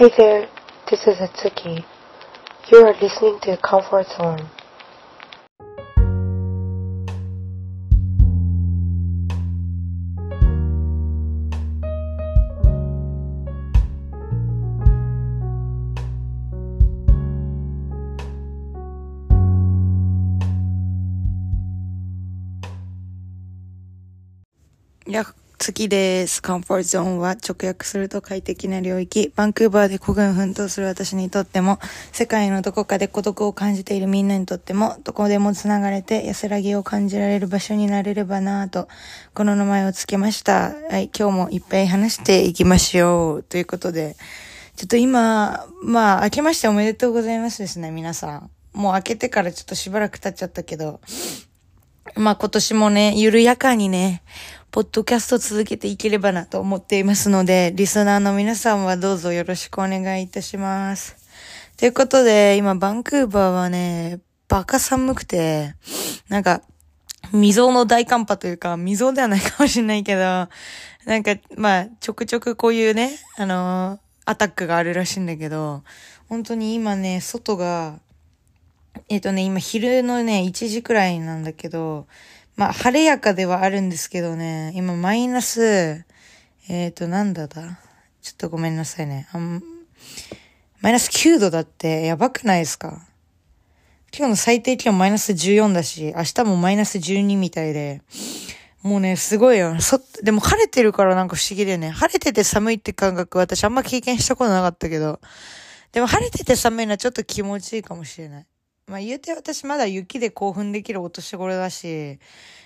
Hi there, this is Atsuki. You are listening to Comfort Zone. や、月です。コンフォートゾーンは直訳すると快適な領域。バンクーバーで孤軍奮闘する私にとっても、世界のどこかで孤独を感じているみんなにとっても、どこでも繋がれて安らぎを感じられる場所になれればなぁと、この名前を付けました。はい、今日もいっぱい話していきましょう。ということで、ちょっと今、まあ、明けましておめでとうございますですね、皆さん。もう明けてからちょっとしばらく経っちゃったけど、まあ今年もね、緩やかにね、ポッドキャスト続けていければなと思っていますので、リスナーの皆さんはどうぞよろしくお願いいたします。ということで、今バンクーバーはね、バカ寒くて、なんか、未曾有の大寒波というか、未曾有ではないかもしれないけど、なんか、まあ、ちょくちょくこういうね、あのーアタックがあるらしいんだけど、本当に今ね、外が、えっ、とね、今昼のね、1時くらいなんだけど、まあ、晴れやかではあるんですけどね、今マイナス、えっ、と、なんだだ？ちょっとごめんなさいね。あんマイナス9度だってやばくないですか？今日の最低気温マイナス14だし、明日もマイナス12みたいで、もうね、すごいよ。そ、でも晴れてるからなんか不思議でね、晴れてて寒いって感覚私あんま経験したことなかったけど、でも晴れてて寒いのはちょっと気持ちいいかもしれない。まあ言うて私まだ雪で興奮できるお年頃だし、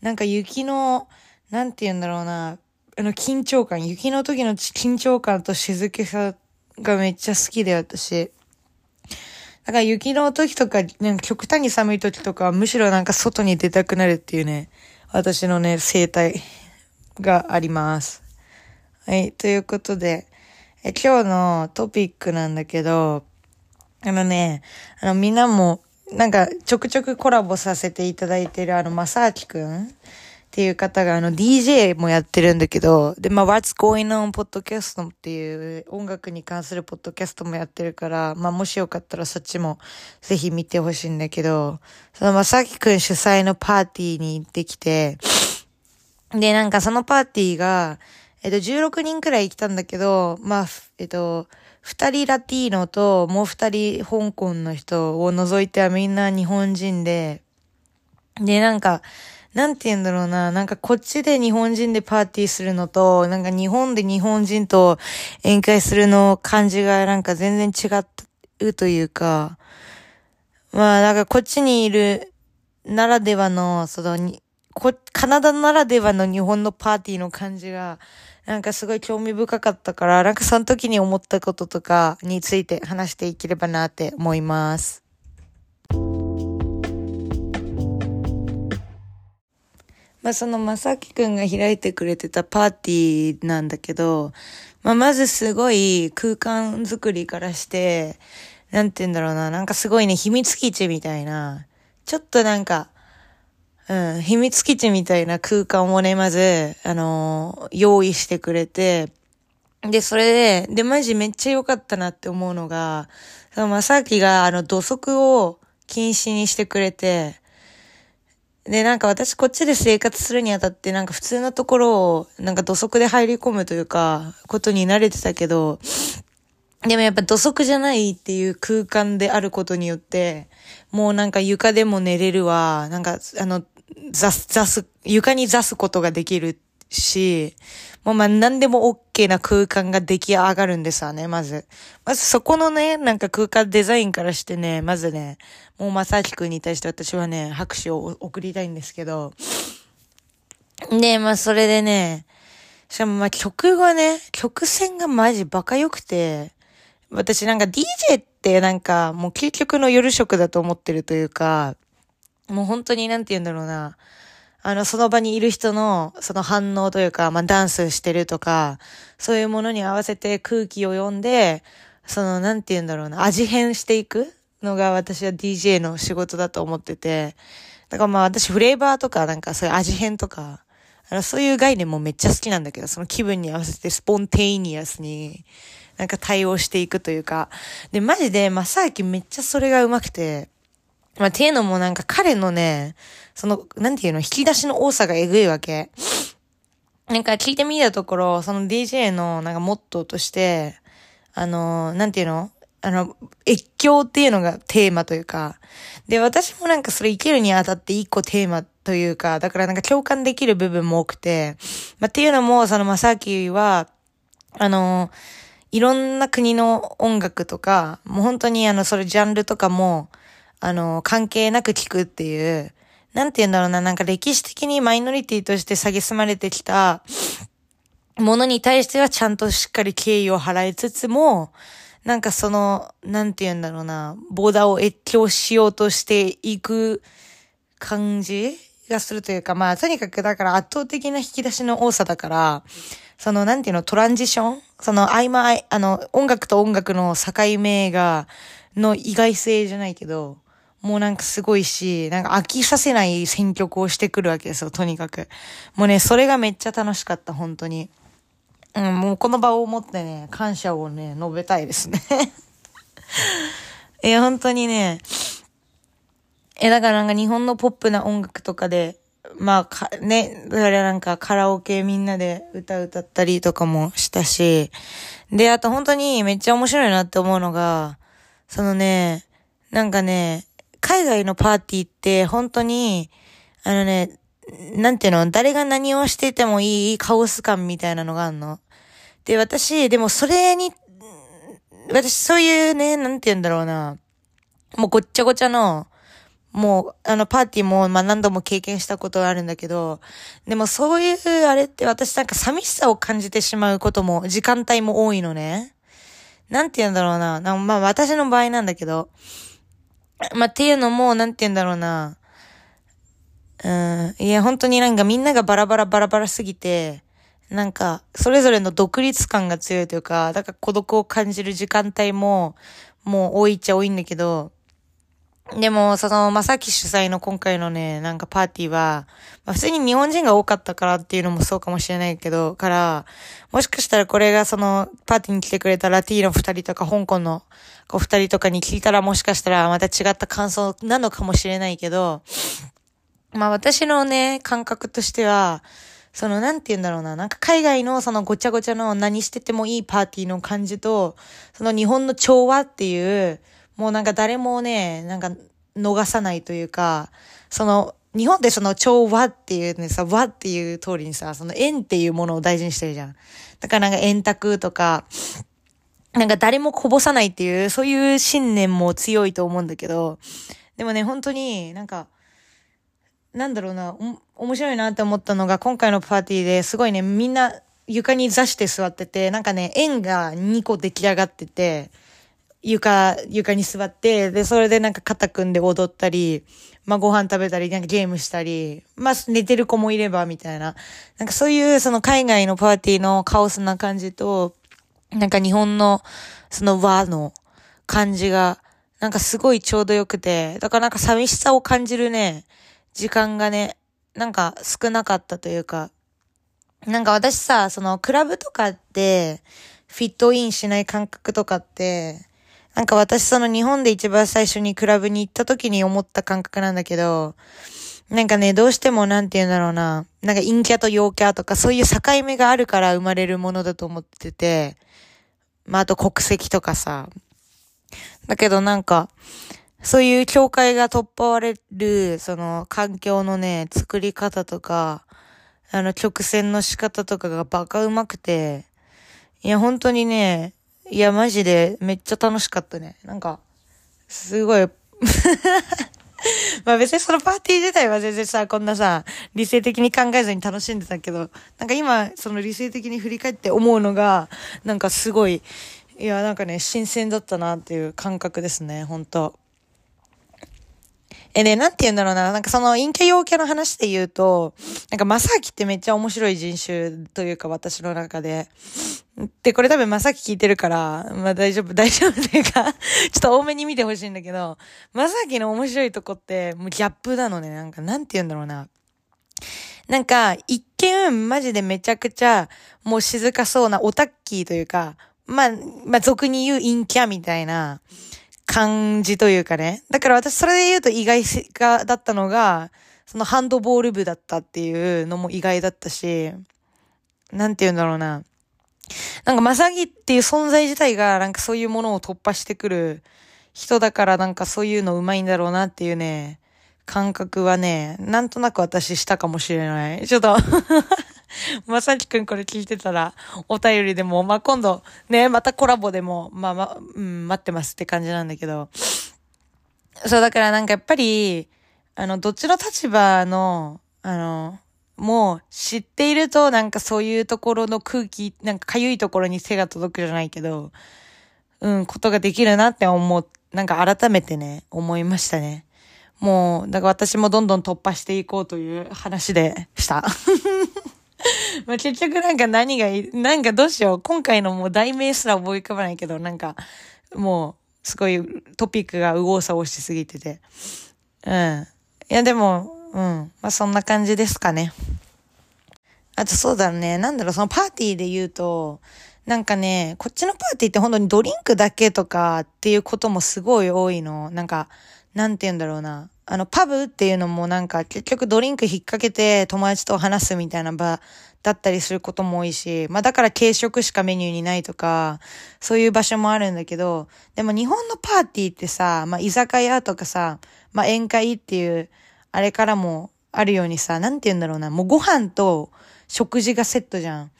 なんか雪の、なんて言うんだろうな、あの緊張感、雪の時の緊張感と静けさがめっちゃ好きで私。だから雪の時とか、なんか極端に寒い時とかむしろなんか外に出たくなるっていうね、私のね、生態があります。はい、ということで、え今日のトピックなんだけど、あのね、あのみんなも、なんかちょくちょくコラボさせていただいてるあの、まさあきくんっていう方があの DJ もやってるんだけど、で、まあ、What's Going On Podcast っていう音楽に関するポッドキャストもやってるから、まあ、もしよかったらそっちもぜひ見てほしいんだけど、そのまさきくん主催のパーティーに行ってきて、で、なんかそのパーティーが、えっと、16人くらい来たんだけど、まあ、えっと、二人ラティーノともう二人香港の人を除いてはみんな日本人で、で、なんか、なんて言うんだろうな、なんかこっちで日本人でパーティーするのと、なんか日本で日本人と宴会するの感じがなんか全然違うというか、まあなんかこっちにいるならではの、その、こ、カナダならではの日本のパーティーの感じが、なんかすごい興味深かったから、なんかその時に思ったこととかについて話していければなって思います。まあそのまさきくんが開いてくれてたパーティーなんだけど、まあまずすごい空間作りからして、なんて言うんだろうな、なんかすごいね、秘密基地みたいな、ちょっとなんか、うん、秘密基地みたいな空間をね、まず、あのー用意してくれて、で、それで、で、マジめっちゃ良かったなって思うのが、そのまさきが、あの、土足を禁止にしてくれて、で、なんか私こっちで生活するにあたって、なんか普通のところを、なんか土足で入り込むというか、ことに慣れてたけど、でもやっぱ土足じゃないっていう空間であることによって、もうなんか床でも寝れるわ、なんかあの、座す、座す、床に座すことができるし、もうまあ何でも OK な空間が出来上がるんですわね、まず。まずそこのね、なんか空間デザインからしてね、まずね、もうまさきくんに対して私はね、拍手を送りたいんですけど、で、まあそれでね、しかもまあ曲がね、曲線がマジバカ良くて、私なんか DJ ってなんかもう究極の夜食だと思ってるというか、もう本当になんて言うんだろうな。あの、その場にいる人の、その反応というか、まあ、ダンスしてるとか、そういうものに合わせて空気を読んで、その、なんて言うんだろうな、味変していくのが私は DJ の仕事だと思ってて、だからまあ私フレーバーとか、なんかそういう味変とか、あの、そういう概念もめっちゃ好きなんだけど、その気分に合わせてスポンテイニアスに、なんか対応していくというか。で、マジで、正明めっちゃそれが上手くて、まあ、ていうのもなんか彼のね、その、なんていうの、引き出しの多さがえぐいわけ。なんか聞いてみたところ、その DJ のなんかモットーとして、あの、なんていうのあの、越境っていうのがテーマというか、で、私もなんかそれ生きるにあたって一個テーマというか、だからなんか共感できる部分も多くて、まあ、っていうのも、そのまさきは、あの、いろんな国の音楽とか、もう本当にあの、それジャンルとかも、あの、関係なく聞くっていう、なんて言うんだろうな、なんか歴史的にマイノリティとして蔑まれてきたものに対してはちゃんとしっかり敬意を払いつつも、なんかその、なんて言うんだろうな、ボーダーを越境しようとしていく感じがするというか、まあ、とにかくだから圧倒的な引き出しの多さだから、その、なんていうの、トランジション？その、合間、あの、音楽と音楽の境目が、の意外性じゃないけど、もうなんかすごいし、なんか飽きさせない選曲をしてくるわけですよ、とにかく。もうね、それがめっちゃ楽しかった、本当に。うん、もうこの場を持ってね、感謝をね、述べたいですね いや、本当にね、え、だからなんか日本のポップな音楽とかで、まあ、か、ね、だからなんかカラオケみんなで歌歌ったりとかもしたし、で、あと本当にめっちゃ面白いなって思うのが、そのね、なんかね、海外のパーティーって本当に、あのね、なんていうの、誰が何をしててもいいカオス感みたいなのがあるの。で、私、でもそれに、私そういうね、なんて言うんだろうな、もうごっちゃごちゃの、もう、あの、パーティーも、まあ、何度も経験したことがあるんだけど、でもそういう、あれって私なんか寂しさを感じてしまうことも、時間帯も多いのね。なんて言うんだろうな。なまあ、私の場合なんだけど、まあ、っていうのも、なんて言うんだろうな。うん、いや、本当になんかみんながバラバラバラバラすぎて、なんか、それぞれの独立感が強いというか、だから孤独を感じる時間帯も、もう多いっちゃ多いんだけど、でも、その、まさき主催の今回のね、なんかパーティーは、まあ普通に日本人が多かったからっていうのもそうかもしれないけど、から、もしかしたらこれがその、パーティーに来てくれたラティーノ二人とか、香港の子二人とかに聞いたらもしかしたらまた違った感想なのかもしれないけど、まあ私のね、感覚としては、その、なんて言うんだろうな。なんか海外のそのごちゃごちゃの何しててもいいパーティーの感じと、その日本の調和っていう、もうなんか誰もね、なんか逃さないというか、その、日本でその調和っていうねさ、和っていう通りにさ、その縁っていうものを大事にしてるじゃん。だからなんか円卓とか、なんか誰もこぼさないっていう、そういう信念も強いと思うんだけど、でもね、本当になんか、なんだろうな、面白いなって思ったのが、今回のパーティーですごいね、みんな床に座して座ってて、なんかね、円が2個出来上がってて、床、床に座って、で、それでなんか肩組んで踊ったり、まあご飯食べたり、なんかゲームしたり、まあ寝てる子もいれば、みたいな。なんかそういうその海外のパーティーのカオスな感じと、なんか日本のその和の感じが、なんかすごいちょうどよくて、だからなんか寂しさを感じるね、時間がね、なんか少なかったというか、なんか私さ、そのクラブとかってフィットインしない感覚とかって、なんか私その日本で一番最初にクラブに行った時に思った感覚なんだけど、なんかね、どうしてもなんて言うんだろうな、なんか陰キャと陽キャとかそういう境目があるから生まれるものだと思ってて、まああと国籍とかさ。だけどなんか、そういう境界が突破われる、その環境のね、作り方とか、あの曲線の仕方とかがバカうまくて、いや、本当にね、いや、マジでめっちゃ楽しかったね。なんか、すごい まあ別にそのパーティー自体は全然さ、こんなさ、理性的に考えずに楽しんでたけど、なんか今、その理性的に振り返って思うのが、なんかすごい、いや、なんかね、新鮮だったなっていう感覚ですね、本当え、ね、なんて言うんだろうな。なんかその陰キャ陽キャの話で言うと、なんかまさきってめっちゃ面白い人種というか私の中で。で、これ多分まさき聞いてるから、まあ大丈夫、大丈夫っていうか ちょっと多めに見てほしいんだけど、まさきの面白いとこって、もうギャップなのね。なんか、なんて言うんだろうな。なんか、一見、マジでめちゃくちゃ、もう静かそうなオタッキーというか、まあ、まあ、俗に言う陰キャみたいな感じというかね。だから私それで言うと意外、だったのが、そのハンドボール部だったっていうのも意外だったし、なんて言うんだろうな。なんかまさぎっていう存在自体がなんかそういうものを突破してくる人だからなんかそういうのうまいんだろうなっていうね、感覚はね、なんとなく私したかもしれない。ちょっと まさきくんこれ聞いてたら、お便りでも、まあ、今度、ね、またコラボでも、まあま、うん、待ってますって感じなんだけど。そう、だからなんかやっぱり、あの、どっちの立場の、あの、もう知っているとなんかそういうところの空気、なんかかゆいところに手が届くじゃないけど、うん、ことができるなって思う、なんか改めてね、思いましたね。もう、だから私もどんどん突破していこうという話でした。まあ結局なんか何がいい、なんかどうしよう。今回のもう題名すら思い浮かばないけど、なんか、もう、すごいトピックが右往左往しすぎてて。うん。いやでも、うん。まあそんな感じですかね。あとそうだね。なんだろう、そのパーティーで言うと、なんかね、こっちのパーティーって本当にドリンクだけとかっていうこともすごい多いの。なんか、なんて言うんだろうな。あの、パブっていうのもなんか結局ドリンク引っ掛けて友達と話すみたいな場だったりすることも多いし、まあだから軽食しかメニューにないとか、そういう場所もあるんだけど、でも日本のパーティーってさ、まあ居酒屋とかさ、まあ宴会っていう、あれからもあるようにさ、なんて言うんだろうな、もうご飯と食事がセットじゃん。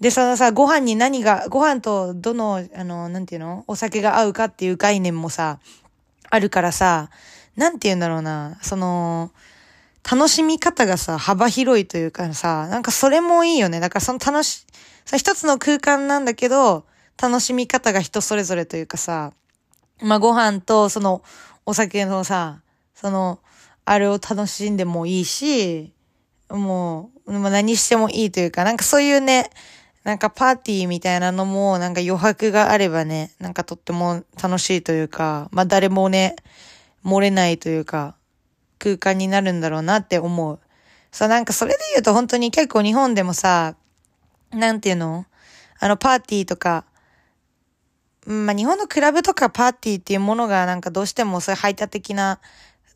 で、そのさ、ご飯に何が、ご飯とどの、あの、なんていうの？お酒が合うかっていう概念もさ、あるからさ、なんて言うんだろうな、その、楽しみ方がさ、幅広いというかさ、なんかそれもいいよね。だからその楽し、さ、一つの空間なんだけど、楽しみ方が人それぞれというかさ、まあ、ご飯とそのお酒のさ、その、あれを楽しんでもいいし、もう、まあ、何してもいいというか、なんかそういうね、なんかパーティーみたいなのも、なんか余白があればね、なんかとっても楽しいというか、まあ誰もね、漏れないというか、空間になるんだろうなって思う。さ、なんかそれで言うと本当に結構日本でもさ、なんていうの？あのパーティーとか、まあ、日本のクラブとかパーティーっていうものがなんかどうしてもそういう排他的な、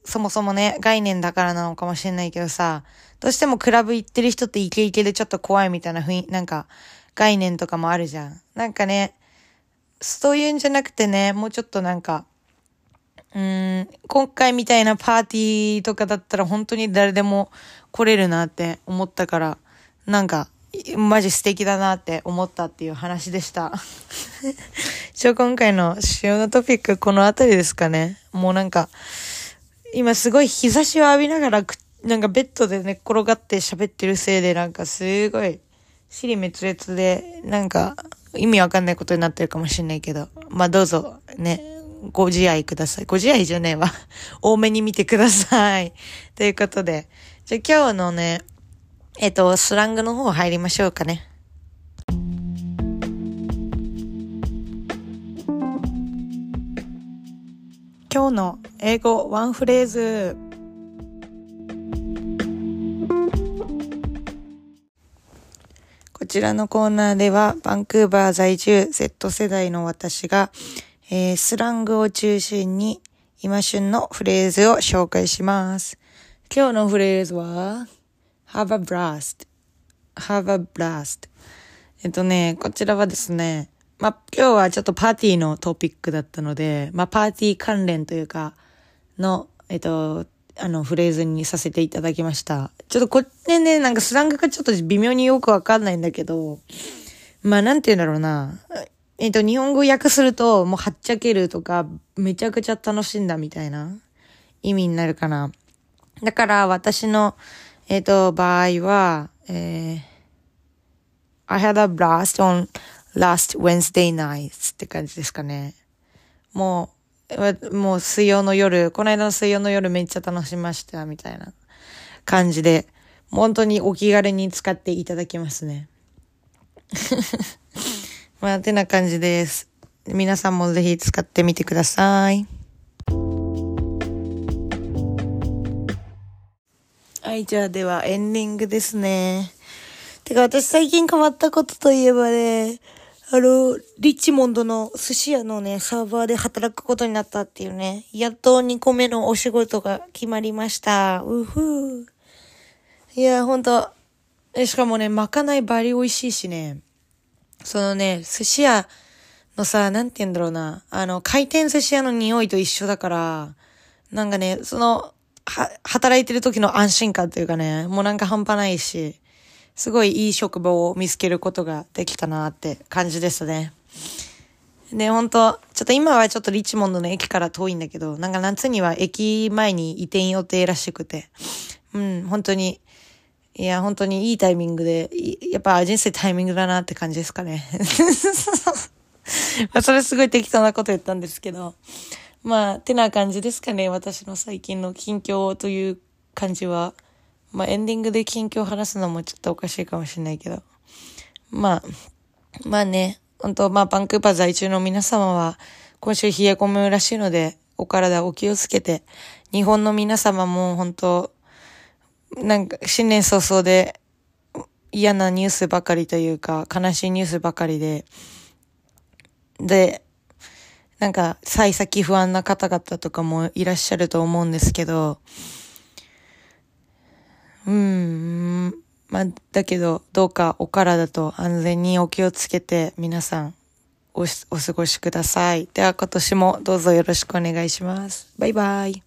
そもそもね、概念だからなのかもしれないけどさ、どうしてもクラブ行ってる人ってイケイケでちょっと怖いみたいな雰囲、なんか概念とかもあるじゃん。なんかね、そういうんじゃなくてね、もうちょっとなんか、うん、今回みたいなパーティーとかだったら本当に誰でも来れるなって思ったから、なんか、マジ素敵だなって思ったっていう話でした。一応今回の主要なトピックこの辺りですかね。もうなんか、今すごい日差しを浴びながらなんかベッドで寝っ転がって喋ってるせいでなんかすごい、尻滅裂で、なんか意味わかんないことになってるかもしれないけど、まあどうぞね、ご自愛ください。ご自愛じゃねえわ。多めに見てください。ということで。じゃあ今日のね、えっと、スラングの方入りましょうかね。今日の英語ワンフレーズ。こちらのコーナーでは、バンクーバー在住 Z 世代の私が、えー、スラングを中心に今旬のフレーズを紹介します。今日のフレーズは have a blast, have a blast. えっとね、こちらはですね、まあ、今日はちょっとパーティーのトピックだったので、まあ、パーティー関連というか、の、えっと、あの、フレーズにさせていただきました。ちょっとこっちね、なんかスラングがちょっと微妙によくわかんないんだけど、まあ、なんて言うんだろうな。えっ、と、日本語訳すると、もうはっちゃけるとか、めちゃくちゃ楽しんだみたいな意味になるかな。だから、私の、えっ、と、場合は、えー、I had a blast on last Wednesday night って感じですかね。もう、もう水曜の夜、この間の水曜の夜めっちゃ楽しました、みたいな感じで、本当にお気軽に使っていただきますね。まあ、てな感じです。皆さんもぜひ使ってみてください。はい、じゃあではエンディングですね。てか私最近変わったことといえばね、あの、リッチモンドの寿司屋のね、サーバーで働くことになったっていうね、やっと2個目のお仕事が決まりました。うふー。いや、ほんと、しかもね、まかないバリ美味しいしね、そのね、寿司屋のさ、なんて言うんだろうな、あの、回転寿司屋の匂いと一緒だから、なんかね、その、は、働いてる時の安心感というかね、もうなんか半端ないし、すごいいい職場を見つけることができたなって感じですね。で、本当ちょっと今はちょっとリッチモンドの駅から遠いんだけど、なんか夏には駅前に移転予定らしくて、うん、本当に、いや、本当にいいタイミングで、やっぱ人生タイミングだなって感じですかね。まあ、それすごい適当なこと言ったんですけど、まあ、てな感じですかね。私の最近の近況という感じは。まあエンディングで近況話すのもちょっとおかしいかもしれないけど。まあ、まあね、本当まあバンクーバー在住の皆様は今週冷え込むらしいので、お体お気をつけて、日本の皆様も本当なんか新年早々で嫌なニュースばかりというか、悲しいニュースばかりで、で、なんか、幸先不安な方々とかもいらっしゃると思うんですけど、うん、ま、だけど、どうかお体と安全にお気をつけて、皆さんお、お過ごしください。では今年もどうぞよろしくお願いします。バイバイ。